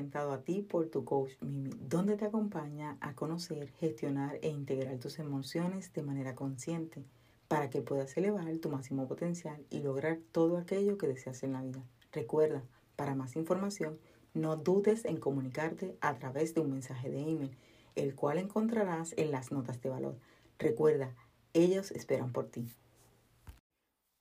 presentado a ti por tu coach Mimi, donde te acompaña a conocer, gestionar e integrar tus emociones de manera consciente para que puedas elevar tu máximo potencial y lograr todo aquello que deseas en la vida. Recuerda, para más información, no dudes en comunicarte a través de un mensaje de email, el cual encontrarás en las notas de valor. Recuerda, ellos esperan por ti.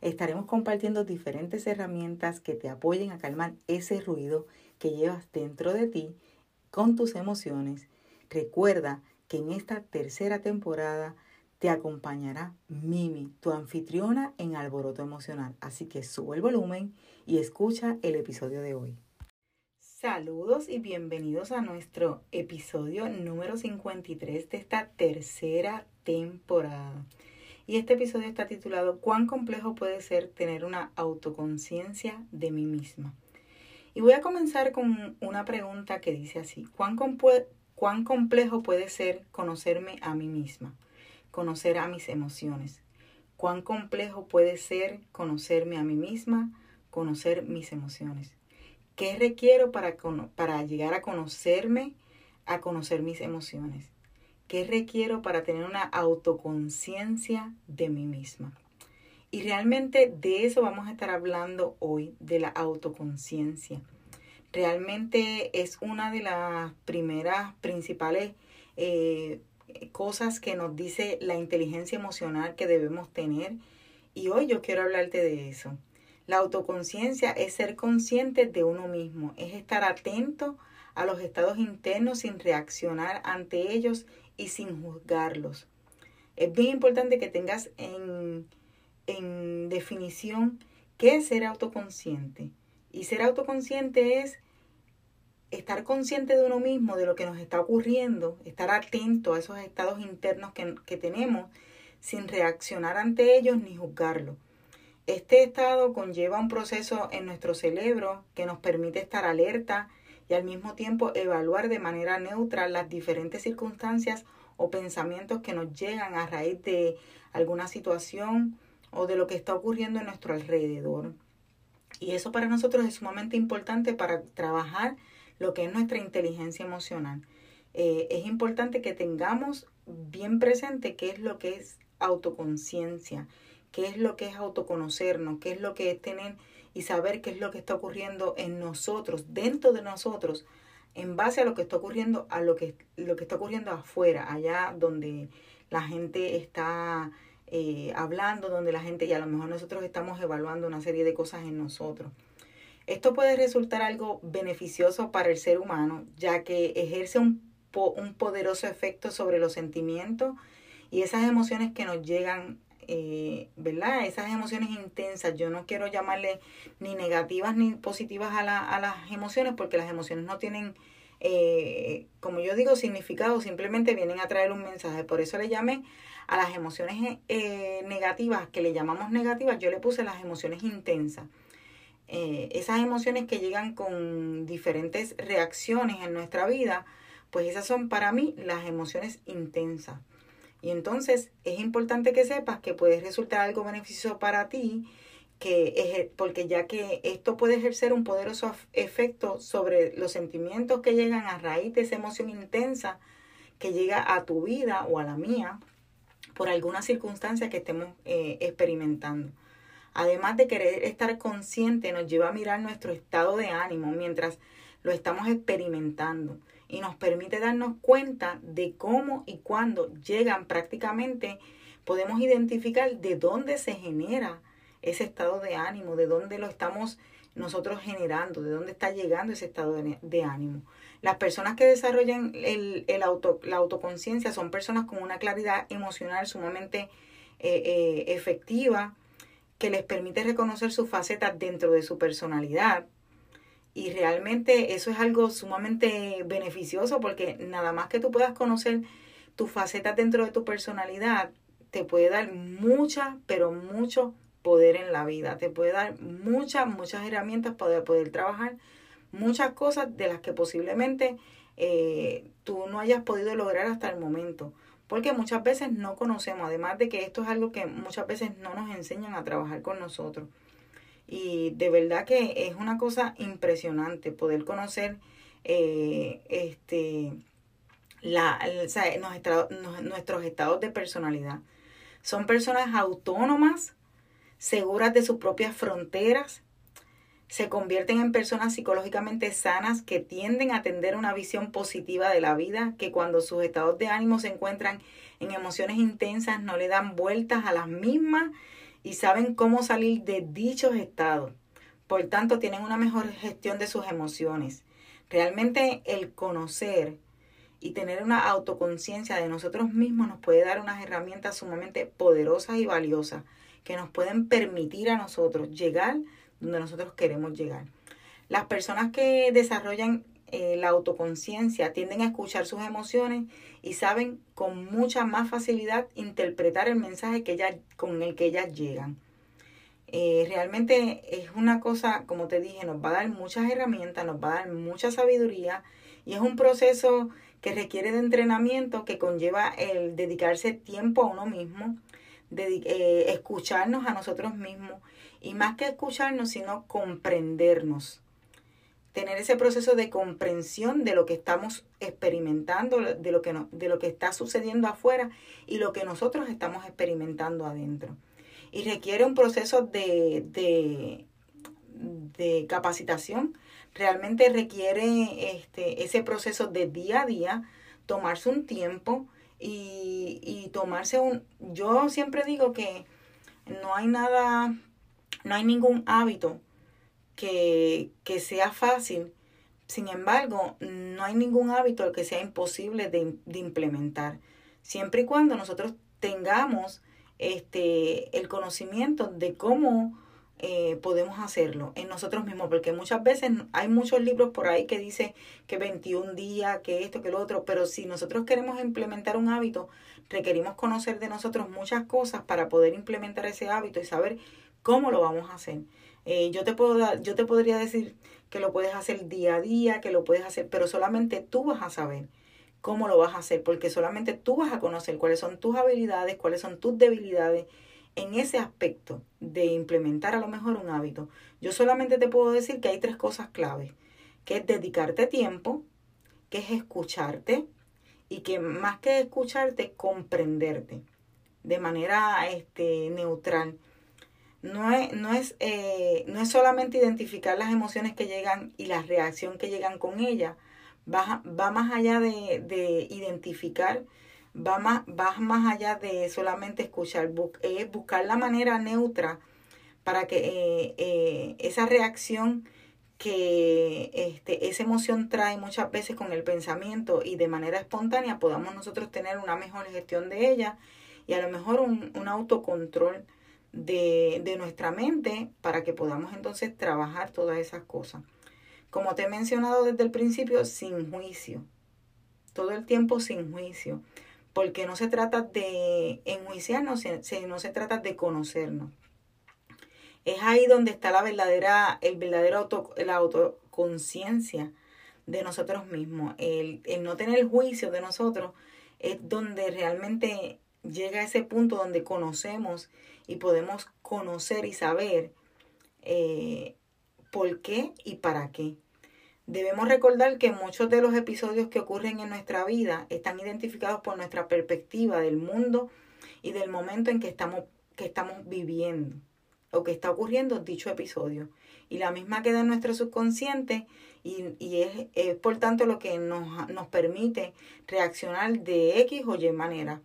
Estaremos compartiendo diferentes herramientas que te apoyen a calmar ese ruido que llevas dentro de ti con tus emociones. Recuerda que en esta tercera temporada te acompañará Mimi, tu anfitriona en Alboroto Emocional. Así que sube el volumen y escucha el episodio de hoy. Saludos y bienvenidos a nuestro episodio número 53 de esta tercera temporada. Y este episodio está titulado ¿Cuán complejo puede ser tener una autoconciencia de mí misma? Y voy a comenzar con una pregunta que dice así, ¿cuán, ¿cuán complejo puede ser conocerme a mí misma? Conocer a mis emociones. ¿Cuán complejo puede ser conocerme a mí misma? Conocer mis emociones. ¿Qué requiero para llegar a conocerme, a conocer mis emociones? ¿Qué requiero para tener una autoconciencia de mí misma? Y realmente de eso vamos a estar hablando hoy, de la autoconciencia. Realmente es una de las primeras principales eh, cosas que nos dice la inteligencia emocional que debemos tener. Y hoy yo quiero hablarte de eso. La autoconciencia es ser consciente de uno mismo, es estar atento a los estados internos sin reaccionar ante ellos y sin juzgarlos. Es bien importante que tengas en, en definición qué es ser autoconsciente. Y ser autoconsciente es estar consciente de uno mismo, de lo que nos está ocurriendo, estar atento a esos estados internos que, que tenemos sin reaccionar ante ellos ni juzgarlos. Este estado conlleva un proceso en nuestro cerebro que nos permite estar alerta y al mismo tiempo evaluar de manera neutra las diferentes circunstancias o pensamientos que nos llegan a raíz de alguna situación o de lo que está ocurriendo en nuestro alrededor. Y eso para nosotros es sumamente importante para trabajar lo que es nuestra inteligencia emocional. Eh, es importante que tengamos bien presente qué es lo que es autoconciencia, qué es lo que es autoconocernos, qué es lo que es tener y saber qué es lo que está ocurriendo en nosotros, dentro de nosotros, en base a lo que está ocurriendo, a lo que, lo que está ocurriendo afuera, allá donde la gente está eh, hablando, donde la gente, y a lo mejor nosotros estamos evaluando una serie de cosas en nosotros. Esto puede resultar algo beneficioso para el ser humano, ya que ejerce un, un poderoso efecto sobre los sentimientos y esas emociones que nos llegan eh, ¿verdad? Esas emociones intensas, yo no quiero llamarle ni negativas ni positivas a, la, a las emociones porque las emociones no tienen, eh, como yo digo, significado, simplemente vienen a traer un mensaje. Por eso le llamé a las emociones eh, negativas, que le llamamos negativas, yo le puse las emociones intensas. esas emociones que llegan con diferentes reacciones en nuestra vida, pues esas son para mí las emociones intensas. Y entonces es importante que sepas que puede resultar algo beneficioso para ti, que porque ya que esto puede ejercer un poderoso efecto sobre los sentimientos que llegan a raíz de esa emoción intensa que llega a tu vida o a la mía por alguna circunstancia que estemos eh, experimentando. Además de querer estar consciente, nos lleva a mirar nuestro estado de ánimo mientras lo estamos experimentando y nos permite darnos cuenta de cómo y cuándo llegan prácticamente, podemos identificar de dónde se genera ese estado de ánimo, de dónde lo estamos nosotros generando, de dónde está llegando ese estado de, ánimo. Las personas que desarrollan el, el auto, la autoconciencia son personas con una claridad emocional sumamente eh, eh, efectiva, que les permite reconocer sus facetas dentro de su personalidad, Y realmente eso es algo sumamente beneficioso porque nada más que tú puedas conocer tus facetas dentro de tu personalidad, te puede dar mucha, pero mucho poder en la vida. Te puede dar muchas, muchas herramientas para poder trabajar muchas cosas de las que posiblemente eh, tú no hayas podido lograr hasta el momento. Porque muchas veces no conocemos, además de que esto es algo que muchas veces no nos enseñan a trabajar con nosotros. Y de verdad que es una cosa impresionante poder conocer eh, este, la, nuestros estados de personalidad. Son personas autónomas, seguras de sus propias fronteras, se convierten en personas psicológicamente sanas que tienden a tener una visión positiva de la vida, que cuando sus estados de ánimo se encuentran en emociones intensas no le dan vueltas a las mismas y saben cómo salir de dichos estados. Por tanto, tienen una mejor gestión de sus emociones. Realmente el conocer y tener una autoconciencia de nosotros mismos nos puede dar unas herramientas sumamente poderosas y valiosas que nos pueden permitir a nosotros llegar donde nosotros queremos llegar. Las personas que desarrollan eh, la autoconciencia tienden a escuchar sus emociones y saben con mucha más facilidad interpretar el mensaje que ella, con el que ellas llegan. Eh, realmente es una cosa, como te dije, nos va a dar muchas herramientas, nos va a dar mucha sabiduría y es un proceso que requiere de entrenamiento que conlleva el dedicarse tiempo a uno mismo, eh, escucharnos a nosotros mismos y más que escucharnos, sino comprendernos. Tener ese proceso de comprensión de lo que estamos experimentando, de lo que, no, de lo que está sucediendo afuera y lo que nosotros estamos experimentando adentro. Y requiere un proceso de, de, de capacitación. Realmente requiere este, ese proceso de día a día, tomarse un tiempo y, y tomarse un... Yo siempre digo que no hay nada no hay ningún hábito que, sea fácil. Sin embargo, no hay ningún hábito que sea imposible de, implementar. Siempre y cuando nosotros tengamos este, el conocimiento de cómo eh, podemos hacerlo en nosotros mismos, porque muchas veces hay muchos libros por ahí que dice que 21 días, que esto, que lo otro, pero si nosotros queremos implementar un hábito, requerimos conocer de nosotros muchas cosas para poder implementar ese hábito y saber ¿Cómo lo vamos a hacer? Eh, yo, te puedo dar, yo te podría decir que lo puedes hacer día a día, que lo puedes hacer, pero solamente tú vas a saber cómo lo vas a hacer, porque solamente tú vas a conocer cuáles son tus habilidades, cuáles son tus debilidades en ese aspecto de implementar a lo mejor un hábito. Yo solamente te puedo decir que hay tres cosas claves, que es dedicarte tiempo, que es escucharte y que más que escucharte, comprenderte de manera este, neutral no es, no es, eh, no es solamente identificar las emociones que llegan y la reacción que llegan con ellas, va, va más allá de, de identificar, va más, más allá de solamente escuchar, es buscar la manera neutra para que eh, eh, esa reacción que este, esa emoción trae muchas veces con el pensamiento y de manera espontánea podamos nosotros tener una mejor gestión de ella y a lo mejor un, un autocontrol de, de nuestra mente para que podamos entonces trabajar todas esas cosas. Como te he mencionado desde el principio, sin juicio. Todo el tiempo sin juicio. Porque no se trata de enjuiciarnos, no se trata de conocernos. Es ahí donde está la verdadera, el verdadero auto, la autoconciencia de nosotros mismos. El, el no tener juicio de nosotros es donde realmente llega a ese punto donde conocemos y podemos conocer y saber eh, por qué y para qué. Debemos recordar que muchos de los episodios que ocurren en nuestra vida están identificados por nuestra perspectiva del mundo y del momento en que estamos, que estamos viviendo o que está ocurriendo dicho episodio. Y la misma queda en nuestro subconsciente y, y es, es, por tanto lo que nos, nos permite reaccionar de X o Y manera.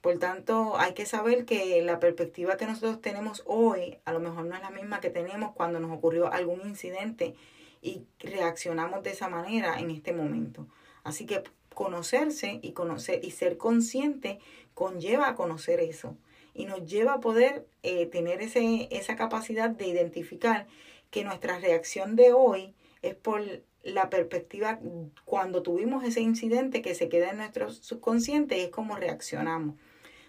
Por tanto, hay que saber que la perspectiva que nosotros tenemos hoy a lo mejor no es la misma que tenemos cuando nos ocurrió algún incidente y reaccionamos de esa manera en este momento. Así que conocerse y conocer y ser consciente conlleva a conocer eso y nos lleva a poder eh, tener ese, esa capacidad de identificar que nuestra reacción de hoy es por la perspectiva cuando tuvimos ese incidente que se queda en nuestro subconsciente y es como reaccionamos.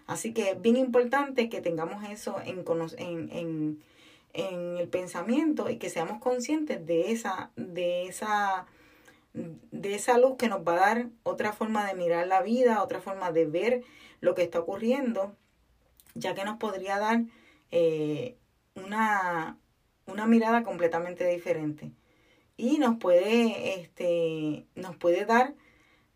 Así que es bien importante que tengamos eso en, en, en, el pensamiento y que seamos conscientes de esa, de esa de esa luz que nos va a dar otra forma de mirar la vida, otra forma de ver lo que está ocurriendo, ya que nos podría dar eh, una, una mirada completamente diferente. Y nos puede, este, nos puede dar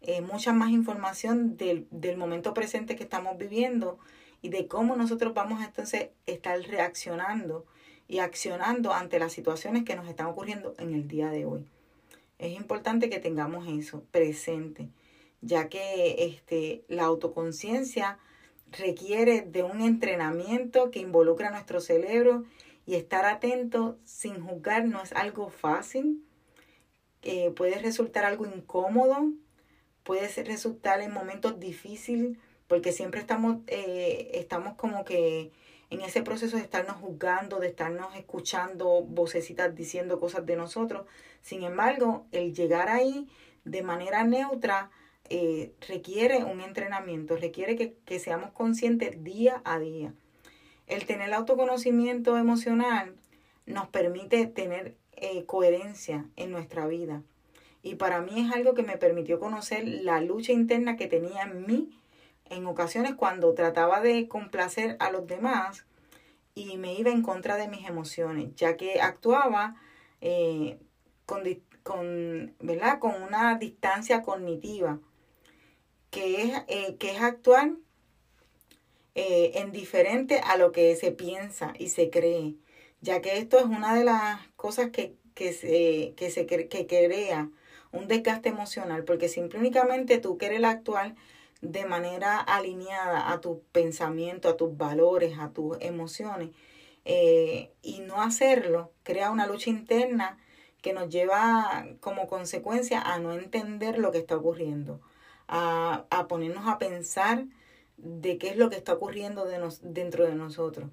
eh, mucha más información del, del momento presente que estamos viviendo y de cómo nosotros vamos a entonces estar reaccionando y accionando ante las situaciones que nos están ocurriendo en el día de hoy. Es importante que tengamos eso presente, ya que este, la autoconciencia requiere de un entrenamiento que involucra a nuestro cerebro y estar atento sin juzgar no es algo fácil, eh, puede resultar algo incómodo, puede resultar en momentos difíciles, porque siempre estamos, eh, estamos como que en ese proceso de estarnos juzgando, de estarnos escuchando vocecitas diciendo cosas de nosotros. Sin embargo, el llegar ahí de manera neutra eh, requiere un entrenamiento, requiere que, que, seamos conscientes día a día. El tener autoconocimiento emocional nos permite tener eh, coherencia en nuestra vida. Y para mí es algo que me permitió conocer la lucha interna que tenía en mí en ocasiones cuando trataba de complacer a los demás y me iba en contra de mis emociones, ya que actuaba eh, con, con, ¿verdad? con una distancia cognitiva, que es, eh, que es actuar eh, en diferente a lo que se piensa y se cree, ya que esto es una de las cosas que, que, se, que, se, que crea un desgaste emocional, porque simplemente tú quieres actuar de manera alineada a tus pensamientos, a tus valores, a tus emociones, eh, y no hacerlo crea una lucha interna que nos lleva como consecuencia a no entender lo que está ocurriendo, a, a ponernos a pensar de qué es lo que está ocurriendo de nos, dentro de nosotros.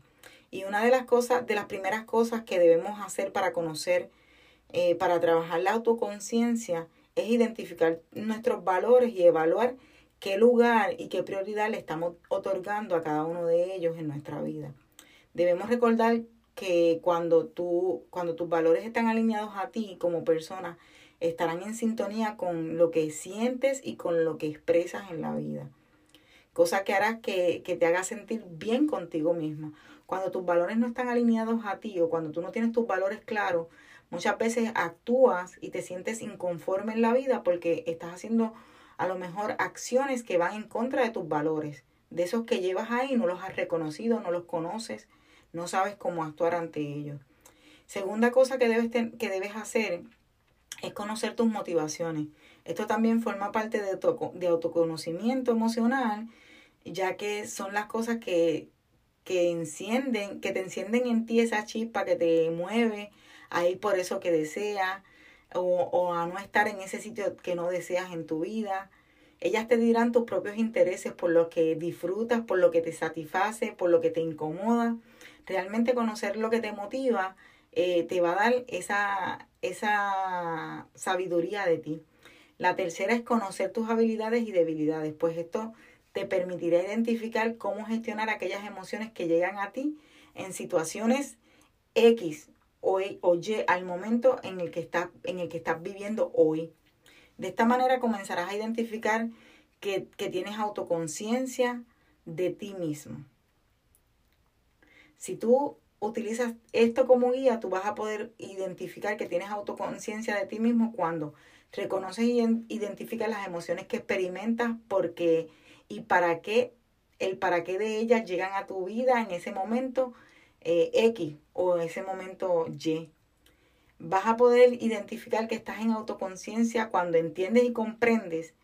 Y una de las cosas, de las primeras cosas que debemos hacer para conocer, eh, para trabajar la autoconciencia, es identificar nuestros valores y evaluar qué lugar y qué prioridad le estamos otorgando a cada uno de ellos en nuestra vida. Debemos recordar que cuando, tú, cuando tus valores están alineados a ti como persona, estarán en sintonía con lo que sientes y con lo que expresas en la vida. Cosa que hará que, que te haga sentir bien contigo misma. Cuando tus valores no están alineados a ti o cuando tú no tienes tus valores claros, muchas veces actúas y te sientes inconforme en la vida porque estás haciendo a lo mejor acciones que van en contra de tus valores, de esos que llevas ahí, no los has reconocido, no los conoces, no sabes cómo actuar ante ellos. Segunda cosa que debes, que debes hacer es conocer tus motivaciones. Esto también forma parte de, de autoconocimiento emocional, ya que son las cosas que, que encienden, que te encienden en ti esa chispa que te mueve a ir por eso que deseas, o, a no estar en ese sitio que no deseas en tu vida. Ellas te dirán tus propios intereses por lo que disfrutas, por lo que te satisface, por lo que te incomoda. Realmente conocer lo que te motiva eh, te va a dar esa, esa sabiduría de ti. La tercera es conocer tus habilidades y debilidades, pues esto te permitirá identificar cómo gestionar aquellas emociones que llegan a ti en situaciones X o, Y al momento en el, que estás, en el que estás viviendo hoy. De esta manera comenzarás a identificar que, que tienes autoconciencia de ti mismo. Si tú utilizas esto como guía, tú vas a poder identificar que tienes autoconciencia de ti mismo cuando reconoces y identificas las emociones que experimentas, porque y para qué, el para qué de ellas llegan a tu vida en ese momento eh, X o ese momento Y. Vas a poder identificar que estás en autoconciencia cuando entiendes y comprendes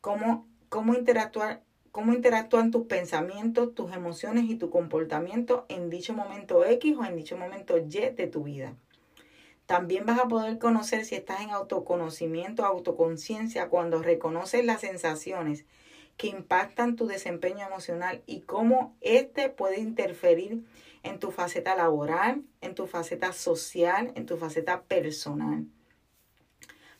cómo, cómo, interactuar, cómo interactúan tus pensamientos, tus emociones y tu comportamiento en dicho momento X o en dicho momento Y de tu vida. También vas a poder conocer si estás en autoconocimiento, autoconciencia, cuando reconoces las sensaciones que impactan tu desempeño emocional y cómo éste puede interferir en tu faceta laboral, en tu faceta social, en tu faceta personal.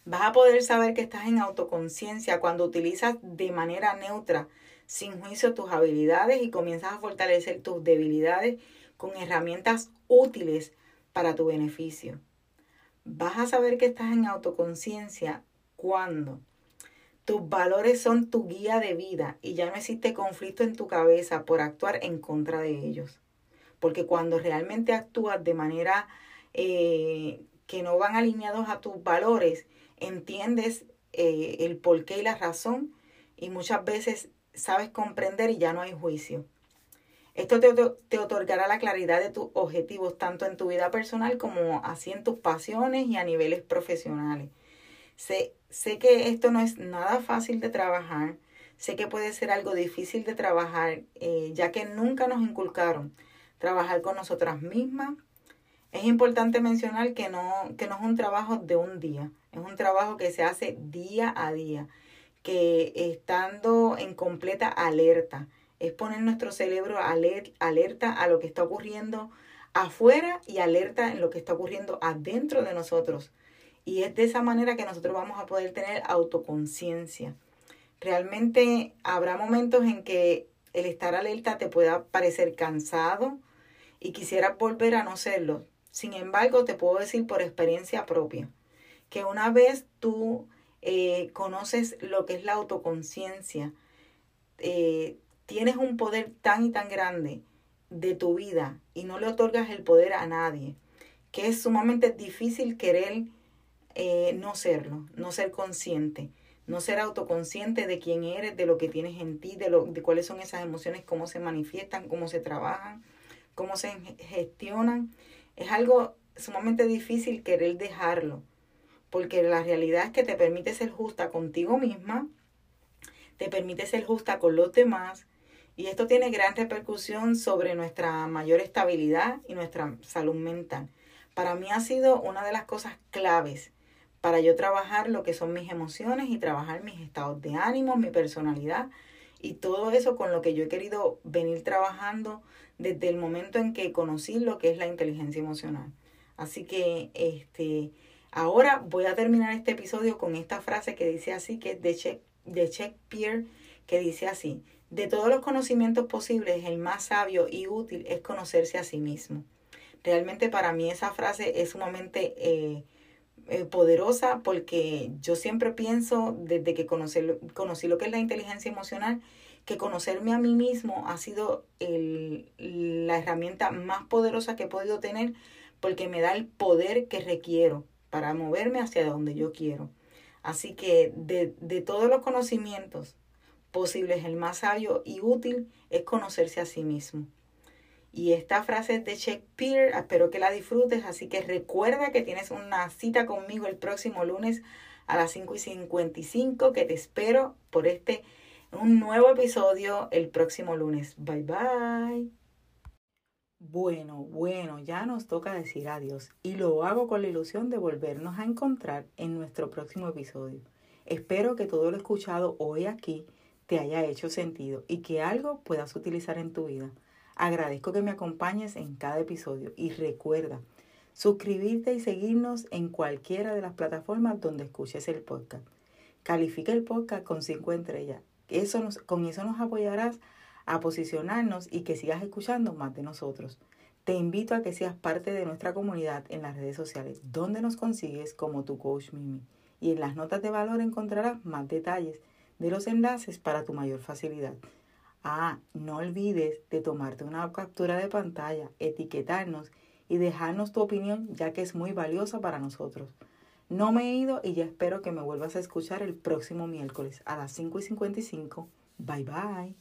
Vas a poder saber que estás en autoconciencia cuando utilizas de manera neutra, sin juicio, tus habilidades y comienzas a fortalecer tus debilidades con herramientas útiles para tu beneficio. Vas a saber que estás en autoconciencia cuando tus valores son tu guía de vida y ya no existe conflicto en tu cabeza por actuar en contra de ellos. Porque cuando realmente actúas de manera eh, que no van alineados a tus valores, entiendes eh, el porqué y la razón y muchas veces sabes comprender y ya no hay juicio. Esto te, otorgará la claridad de tus objetivos, tanto en tu vida personal como así en tus pasiones y a niveles profesionales. Sé, sé que esto no es nada fácil de trabajar, sé que puede ser algo difícil de trabajar, eh, ya que nunca nos inculcaron trabajar con nosotras mismas. Es importante mencionar que no, que no es un trabajo de un día, es un trabajo que se hace día a día, que estando en completa alerta, es poner nuestro cerebro alerta a lo que está ocurriendo afuera y alerta en lo que está ocurriendo adentro de nosotros. Y es de esa manera que nosotros vamos a poder tener autoconciencia. Realmente habrá momentos en que el estar alerta te pueda parecer cansado y quisieras volver a no serlo. Sin embargo, te puedo decir por experiencia propia que una vez tú eh, conoces lo que es la autoconciencia, eh, tienes un poder tan y tan grande de tu vida y no le otorgas el poder a nadie, que es sumamente difícil querer eh, no serlo, no ser consciente, no ser autoconsciente de quién eres, de lo que tienes en ti, de, lo, de cuáles son esas emociones, cómo se manifiestan, cómo se trabajan, cómo se gestionan. Es algo sumamente difícil querer dejarlo, porque la realidad es que te permite ser justa contigo misma, te permite ser justa con los demás, y esto tiene gran repercusión sobre nuestra mayor estabilidad y nuestra salud mental. Para mí ha sido una de las cosas claves para yo trabajar lo que son mis emociones y trabajar mis estados de ánimo, mi personalidad y todo eso con lo que yo he querido venir trabajando desde el momento en que conocí lo que es la inteligencia emocional. Así que este ahora voy a terminar este episodio con esta frase que dice así, que es de, de Shakespeare, que dice así, de todos los conocimientos posibles, el más sabio y útil es conocerse a sí mismo. Realmente para mí esa frase es sumamente eh, eh, poderosa porque yo siempre pienso, desde que conocí, conocí lo que es la inteligencia emocional, que conocerme a mí mismo ha sido la herramienta más poderosa que he podido tener porque me da el poder que requiero para moverme hacia donde yo quiero. Así que de, de todos los conocimientos posibles, el más sabio y útil es conocerse a sí mismo. Y esta frase es de Shakespeare, espero que la disfrutes, así que recuerda que tienes una cita conmigo el próximo lunes a las 5 y 55, que te espero por este, un nuevo episodio el próximo lunes. Bye bye. Bueno, bueno, ya nos toca decir adiós y lo hago con la ilusión de volvernos a encontrar en nuestro próximo episodio. Espero que todo lo escuchado hoy aquí te haya hecho sentido y que algo puedas utilizar en tu vida. Agradezco que me acompañes en cada episodio y recuerda suscribirte y seguirnos en cualquiera de las plataformas donde escuches el podcast. Califica el podcast con 5 estrellas. Eso nos, con eso nos apoyarás a posicionarnos y que sigas escuchando más de nosotros. Te invito a que seas parte de nuestra comunidad en las redes sociales, donde nos consigues como tu coach Mimi. Y en las notas de valor encontrarás más detalles de los enlaces para tu mayor facilidad. Ah, no olvides de tomarte una captura de pantalla, etiquetarnos y dejarnos tu opinión ya que es muy valiosa para nosotros. No me he ido y ya espero que me vuelvas a escuchar el próximo miércoles a las 5 y 55. Bye bye.